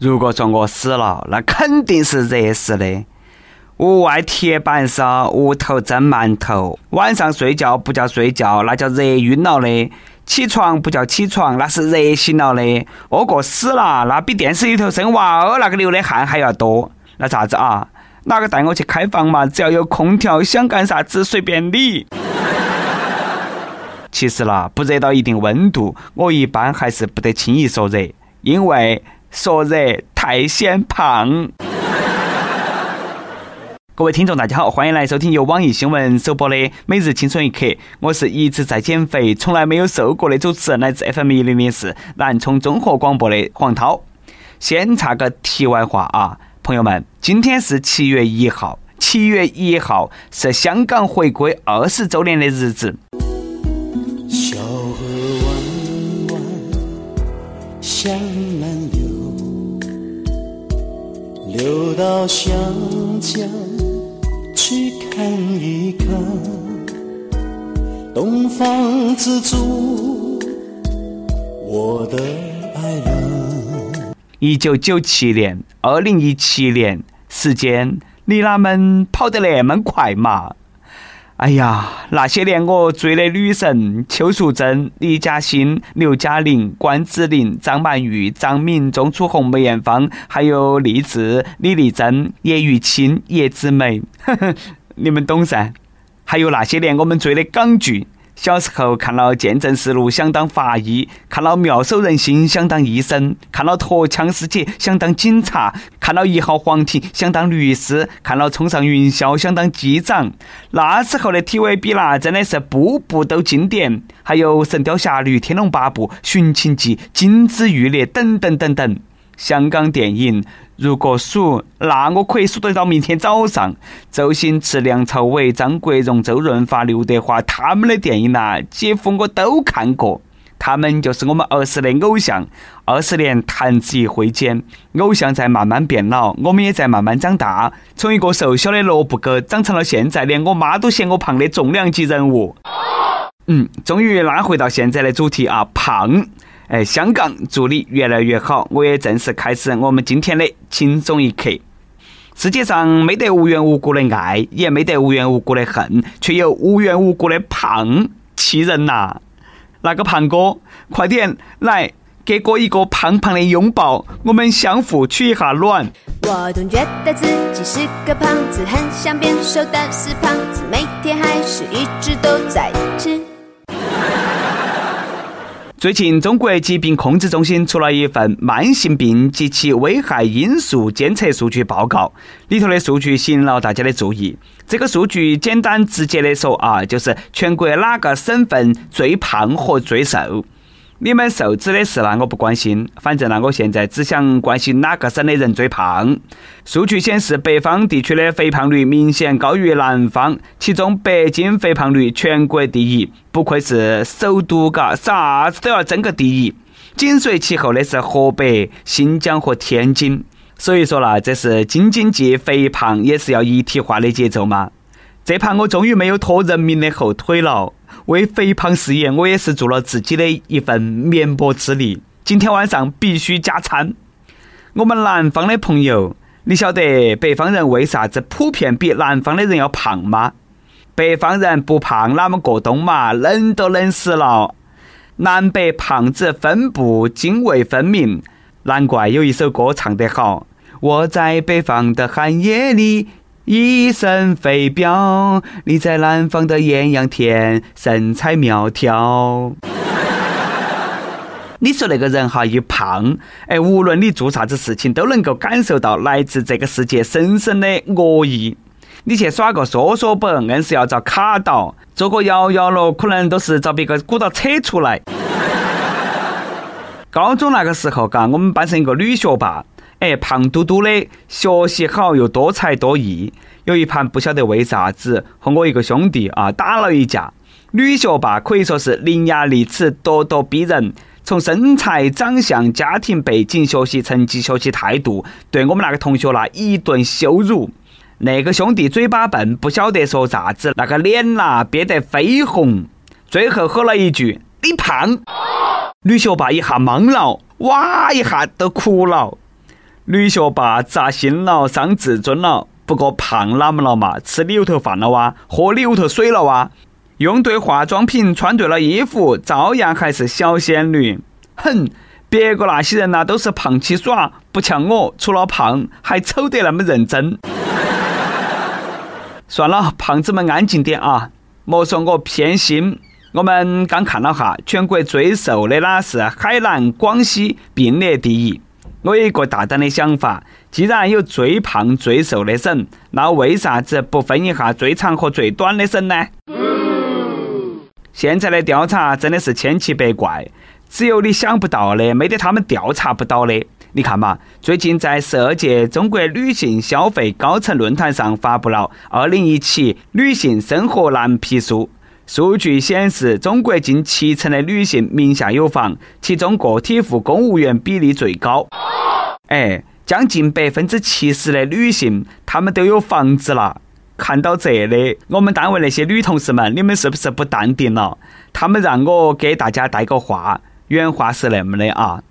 如果说我死了，那肯定是热死的。屋外铁板烧，屋头蒸馒头，晚上睡觉不叫睡觉，那叫热晕了的；起床不叫起床，那是热醒了的。饿过死了，那比电视里头生娃儿那个流的汗还要多。那啥子啊？哪个带我去开房嘛？只要有空调，想干啥子随便你。其实啦，不热到一定温度，我一般还是不得轻易说热，因为说热太显胖。各位听众，大家好，欢迎来收听由网易新闻首播的《每日轻松一刻》，我是一直在减肥、从来没有瘦过的主持人，来自 FM 一零零四南充综合广播的黄涛。先插个题外话啊，朋友们，今天是七月一号，七月一号是香港回归二十周年的日子。小河弯弯流，到湘江。去看一看，东方之珠，我的爱人。一九九七年，二零一七年，时间，你啷们跑得那么快嘛？哎呀，那些年我追的女神邱淑贞、李嘉欣、刘嘉玲、关之琳、张曼玉、张敏、钟楚红、梅艳芳，还有励志、李丽珍、叶玉卿、叶子楣，你们懂噻？还有那些年我们追的港剧。小时候看了《见证实录》，想当法医；看了《妙手仁心》，想当医生；看了《陀枪师姐》，想当警察；看了《一号皇庭》，想当律师；看了《冲上云霄》，想当机长。那时候的 TVB 啦，真的是步步都经典。还有《神雕侠侣》《天龙八部》《寻秦记》《金枝玉孽》等等等等。香港电影，如果数，那我可以数得到明天早上。周星驰、梁朝伟、张国荣、周润发、刘德华他们的电影呐，几乎我都看过。他们就是我们儿时的偶像。二十年弹指一挥间，偶像在慢慢变老，我们也在慢慢长大。从一个瘦小的萝卜哥，长成了现在连我妈都嫌我胖的重量级人物。嗯，终于拉回到现在的主题啊，胖。哎，香港，祝你越来越好！我也正式开始我们今天的轻松一刻。世界上没得无缘无故的爱，也没得无缘无故的恨，却有无缘无故的胖，气人呐！那个胖哥，快点来给哥一个胖胖的拥抱，我们相互取一下暖。我总觉得自己是个胖子，很想变瘦，但是胖子每天还是一直都在吃。最近，中国疾病控制中心出了一份慢性病及其危害因素监测数据报告，里头的数据吸引了大家的注意。这个数据简单直接的说啊，就是全国哪个省份最胖和最瘦。你们瘦子的事呢，我不关心。反正呢，我现在只想关心哪个省的人最胖。数据显示，北方地区的肥胖率明显高于南方，其中北京肥胖率全国第一，不愧是首都嘎，啥子都要争个第一。紧随其后的是河北、新疆和天津。所以说啦，这是京津冀肥胖也是要一体化的节奏嘛。这盘我终于没有拖人民的后腿了。为肥胖事业，我也是做了自己的一份绵薄之力。今天晚上必须加餐。我们南方的朋友，你晓得北方人为啥子普遍比南方的人要胖吗？北方人不胖哪么过冬嘛？冷都冷死了。南北胖子分布泾渭分明，难怪有一首歌唱得好。我在北方的寒夜里。一身肥膘，你在南方的艳阳天，身材苗条。你说那个人哈一胖，哎，无论你做啥子事情，都能够感受到来自这个世界深深的恶意。你去耍个缩缩本，硬是要遭卡到；做个摇摇乐，可能都是遭别个鼓捣扯出来。高中那个时候，嘎，我们班上一个女学霸。哎，胖嘟嘟的，学习好又多才多艺。有一盘不晓得为啥子和我一个兄弟啊打了一架。女学霸可以说是伶牙俐齿、咄咄逼人，从身材、长相、家庭背景、学习成绩、学习态度，对我们那个同学啦一顿羞辱。那个兄弟嘴巴笨，不晓得说啥子，那个脸呐憋得绯红，最后吼了一句：“你胖。”女学霸一下懵了，哇一下都哭了。女学霸扎心了，伤自尊了。不过胖哪么了嘛？吃里头饭了哇，喝里头水了哇，用对化妆品，穿对了衣服，照样还是小仙女。哼，别个那些人呐都是胖起耍，不像我，除了胖还丑得那么认真。算了，胖子们安静点啊！莫说我偏心。我们刚看了哈，全国最瘦的那是海南、广西并列第一。我有一个大胆的想法，既然有最胖最瘦的省，那为啥子不分一下最长和最短的省呢？现在的调查真的是千奇百怪，只有你想不到的，没得他们调查不到的。你看嘛，最近在十二届中国女性消费高层论坛上发布了《二零一七女性生活蓝皮书》。数据显示，中国近七成的女性名下有房，其中个体户公务员比例最高。哎，将近百分之七十的女性，她们都有房子了。看到这里，我们单位那些女同事们，你们是不是不淡定了？他们让我给大家带个话，原话是那么的啊：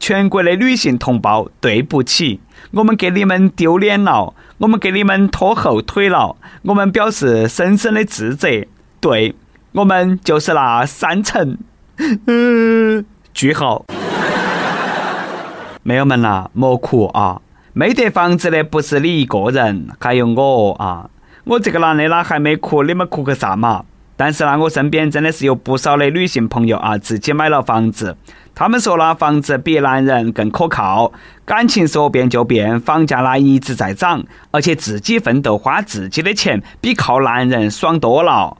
全国的女性同胞，对不起，我们给你们丢脸了，我们给你们拖后腿了，我们表示深深的自责。对。我们就是那三层，嗯，句号。没有们呐，莫哭啊！没得房子的不是你一个人，还有我啊！我这个男的呢还没哭，你们哭个啥嘛？但是呢，我身边真的是有不少的女性朋友啊，自己买了房子。他们说呢，房子比男人更可靠，感情说变就变，房价呢一直在涨，而且自己奋斗花自己的钱，比靠男人爽多了。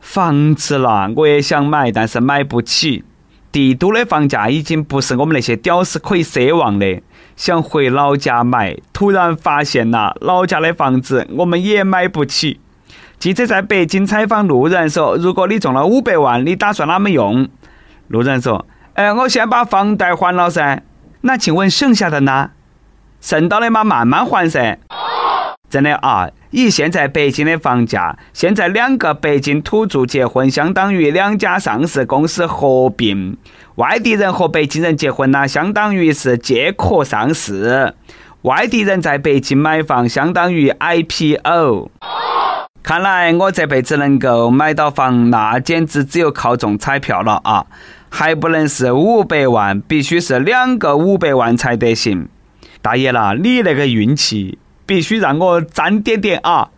房子啦，我也想买，但是买不起。帝都的房价已经不是我们那些屌丝可以奢望的。想回老家买，突然发现呐，老家的房子我们也买不起。记者在北京采访路人说：“如果你中了五百万，你打算哪么用？”路人说：“哎，我先把房贷还了噻。那请问剩下的呢？剩到的嘛，慢慢还噻。”真的啊，以现在北京的房价，现在两个北京土著结婚，相当于两家上市公司合并；外地人和北京人结婚呢，相当于是借壳上市；外地人在北京买房，相当于 IPO。看来我这辈子能够买到房，那简直只有靠中彩票了啊！还不能是五百万，必须是两个五百万才得行。大爷啦，你那个运气！必须让我沾点点啊！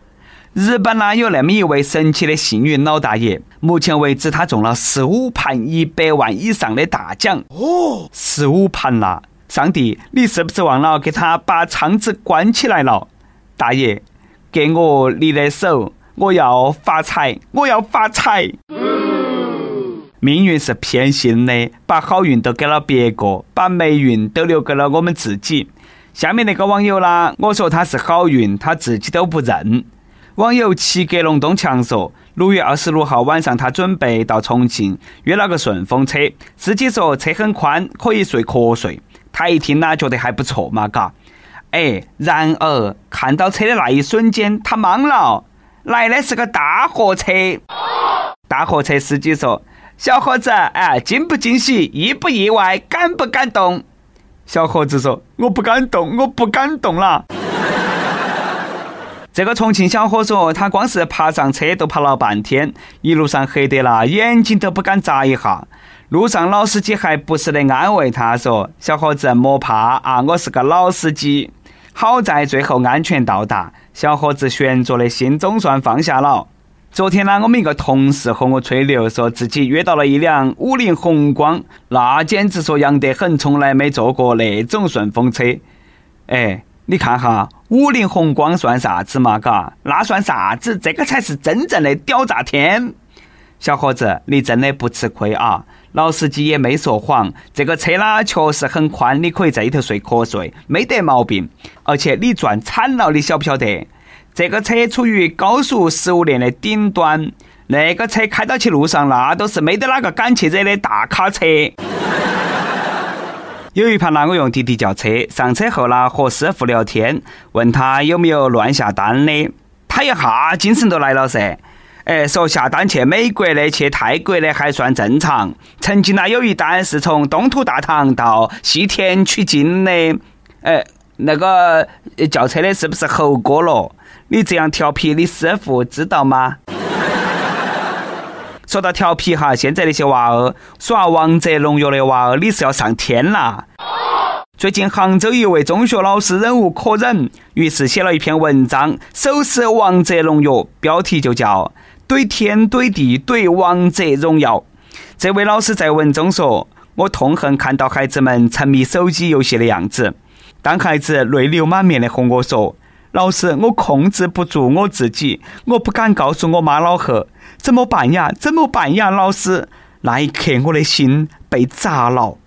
日本呢有那么一位神奇的幸运老大爷，目前为止他中了十五盘一百万以上的大奖哦，十五盘呐！上帝，你是不是忘了给他把窗子关起来了？大爷，给我你的手，我要发财，我要发财！命运是偏心的，把好运都给了别个，把霉运都留给了我们自己。下面那个网友啦，我说他是好运，他自己都不认。网友齐格隆东强说，六月二十六号晚上，他准备到重庆，约了个顺风车，司机说车很宽，可以睡瞌睡。他一听呢，觉得还不错嘛，嘎。哎，然而看到车的那一瞬间，他懵了，来的是个大货车。大货车司机说：“小伙子，哎，惊不惊喜，意不意外，感不感动？”小伙子说：“我不敢动，我不敢动了。”这个重庆小伙说：“他光是爬上车都爬了半天，一路上黑得了，眼睛都不敢眨一下。路上老司机还不时的安慰他说：‘小伙子莫怕啊，我是个老司机。’好在最后安全到达，小伙子悬着的心总算放下了。”昨天呢，我们一个同事和我吹牛，说自己约到了一辆五菱宏光，那简直说洋得很，从来没坐过那种顺风车。哎，你看哈，五菱宏光算啥子嘛？嘎，那算啥子？这个才是真正的屌炸天！小伙子，你真的不吃亏啊！老司机也没说谎，这个车呢确实很宽，你可以在里头睡瞌睡，没得毛病。而且你赚惨了，你晓不晓得？这个车处于高速食物链的顶端，那个车开到起路上，那都是没得哪个敢去惹的大卡车。有一盘呢，我用滴滴叫车，上车后呢，和师傅聊天，问他有没有乱下单的，他一下精神都来了噻。哎，说下单去美国的、去泰国的还算正常，曾经呢有一单是从东土大唐到西天取经的。哎，那个叫车的是不是猴哥了？你这样调皮，你师傅知道吗？说到调皮哈，现在那些娃儿耍王者荣耀的娃儿，你是要上天啦！最近杭州一位中学老师忍无可忍，于是写了一篇文章，手持王者荣耀，标题就叫“怼天怼地怼王者荣耀”。这位老师在文中说：“我痛恨看到孩子们沉迷手机游戏的样子。当孩子泪流满面的和我说。”老师，我控制不住我自己，我不敢告诉我妈老贺，怎么办呀？怎么办呀？老师，那一刻我的心被砸了。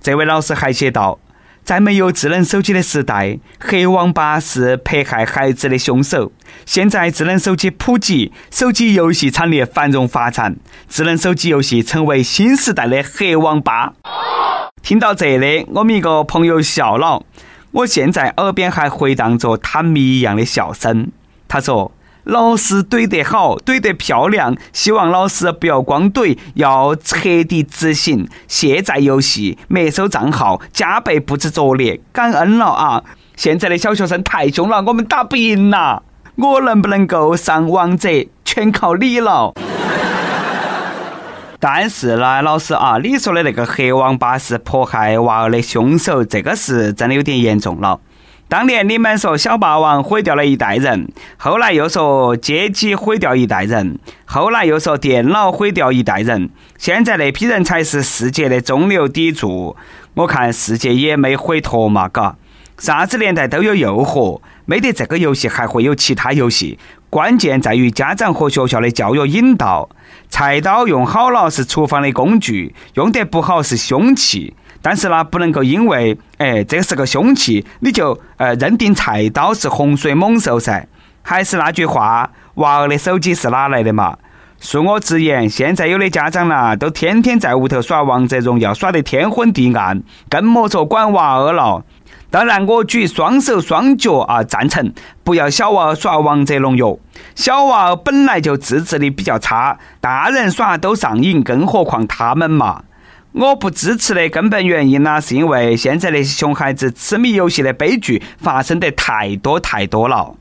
这位老师还写道：在没有智能手机的时代，黑网吧是迫害孩子的凶手。现在智能手机普及，手机游戏产业繁荣发展，智能手机游戏成为新时代的黑网吧。听到这里，我们一个朋友笑了。我现在耳边还回荡着他谜一样的笑声。他说：“老师怼得好，怼得漂亮。希望老师不要光怼，要彻底执行，卸载游戏，没收账号，加倍布置作业。感恩了啊！现在的小学生太凶了，我们打不赢呐。我能不能够上王者，全靠你了。”但是呢，老师啊，你说的那个黑网吧是迫害娃儿的凶手，这个是真的有点严重了。当年你们说小霸王毁掉了一代人，后来又说街机毁掉一代人，后来又说电脑毁掉一代人，现在那批人才是世界的中流砥柱。我看世界也没毁脱嘛，嘎。啥子年代都有诱惑，没得这个游戏还会有其他游戏。关键在于家长和学校的教育引导。菜刀用好了是厨房的工具，用得不好是凶器。但是呢，不能够因为哎这是个凶器，你就呃认定菜刀是洪水猛兽噻。还是那句话，娃儿的手机是哪来的嘛？恕我直言，现在有的家长呢，都天天在屋头耍王者荣耀，耍得天昏地暗，更莫说管娃儿了。当然，我举双手双脚啊，赞成不要小娃儿耍王者荣耀。小娃儿本来就自制力比较差，大人耍都上瘾，更何况他们嘛。我不支持的根本原因呢，是因为现在那些熊孩子痴迷游戏的悲剧发生的太多太多了。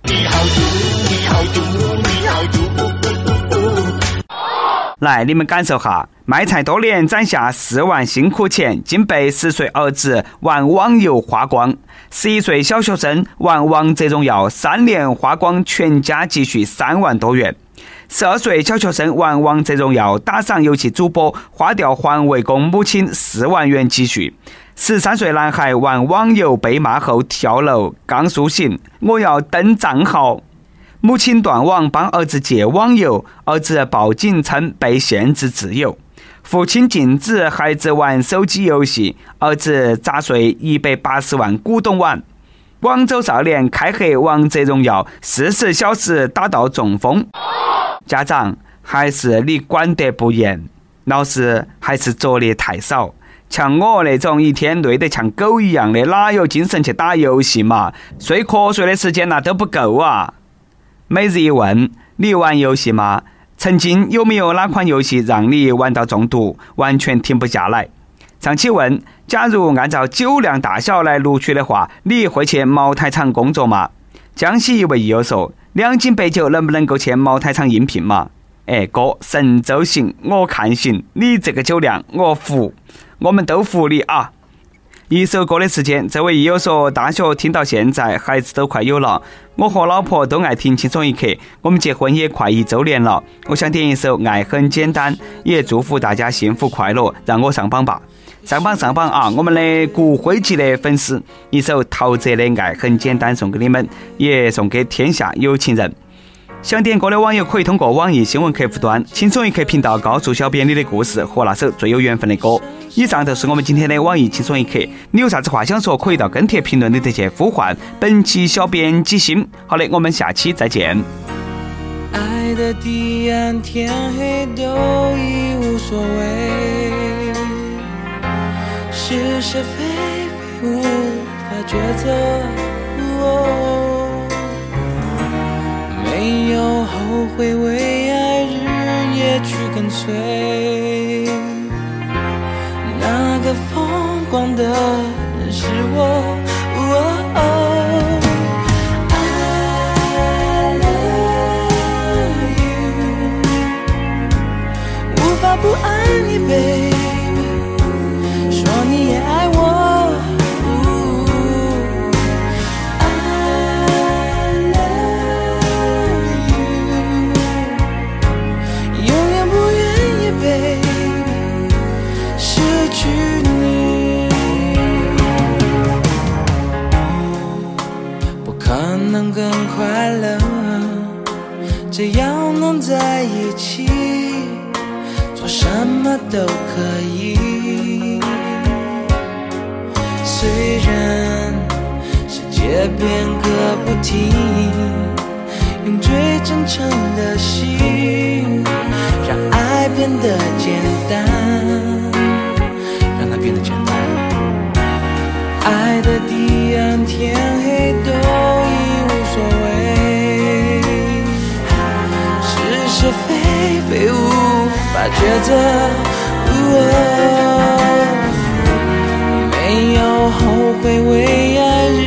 来，你们感受哈，卖菜多年攒下四万辛苦钱，竟被十岁儿子玩网游花光；十一岁小学生玩王者荣耀，三年花光全家积蓄三万多元；十二岁小学生玩王者荣耀，打赏游戏主播，花掉环卫工母亲四万元积蓄；十三岁男孩玩网游被骂后跳楼，刚苏醒，我要登账号。母亲断网帮儿子戒网游，儿子报警称被限制自由。父亲禁止孩子玩手机游戏，儿子砸碎一百八十万古董碗。广州少年开黑王者荣耀，四十小时打到中风。家长还是你管得不严，老师还是作业太少。像我那种一天累得像狗一样的，哪有精神去打游戏嘛？睡瞌睡的时间那都不够啊！每日一问：你玩游戏吗？曾经有没有哪款游戏让你玩到中毒，完全停不下来？上期问：假如按照酒量大小来录取的话，你会去茅台厂工作吗？江西一位益友说：两斤白酒能不能够去茅台厂应聘嘛？哎哥，神州行，我看行。你这个酒量，我服，我们都服你啊！一首歌的时间，这位益友说，大学听到现在，孩子都快有了。我和老婆都爱听《轻松一刻》，我们结婚也快一周年了。我想点一首《爱很简单》，也祝福大家幸福快乐。让我上榜吧，上榜上榜啊！我们的骨灰级的粉丝，一首陶喆的《爱很简单》送给你们，也送给天下有情人。想点歌的网友可以通过网易新闻客户端“轻松一刻”频道告诉小编你的故事和那首最有缘分的歌。以上就是我们今天的网易轻松一刻。你有啥子话想说，可以到跟帖评论里头去呼唤本期小编几星。好的，我们下期再见。爱的彼岸，天黑都已无所谓，是是非非无法抉择。没有后悔，为爱日夜去跟随。那个疯狂的人是我。能更快乐，只要能在一起，做什么都可以。虽然世界变个不停，用最真诚的心，让爱变得简单，让它变得简单。爱的彼岸，天黑抉择。没有后悔，为爱日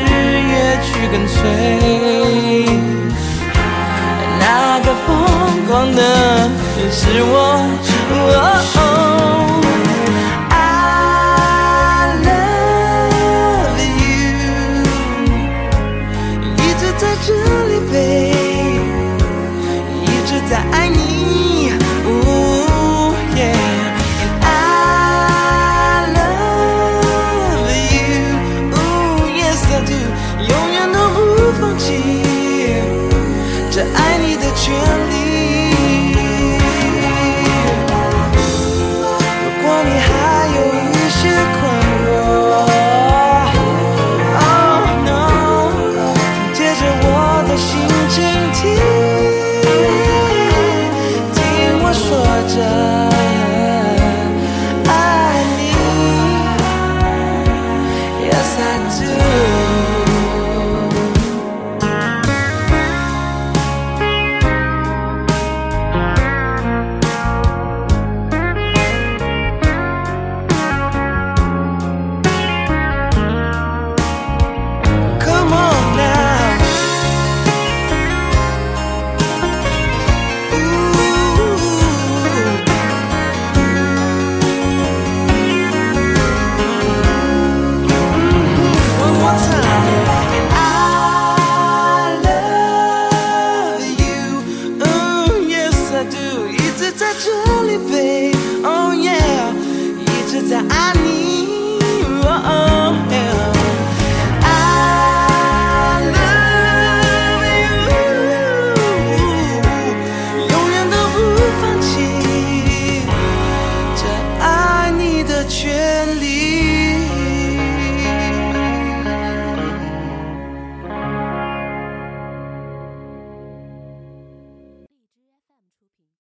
夜去跟随。那个疯狂的是我。Do。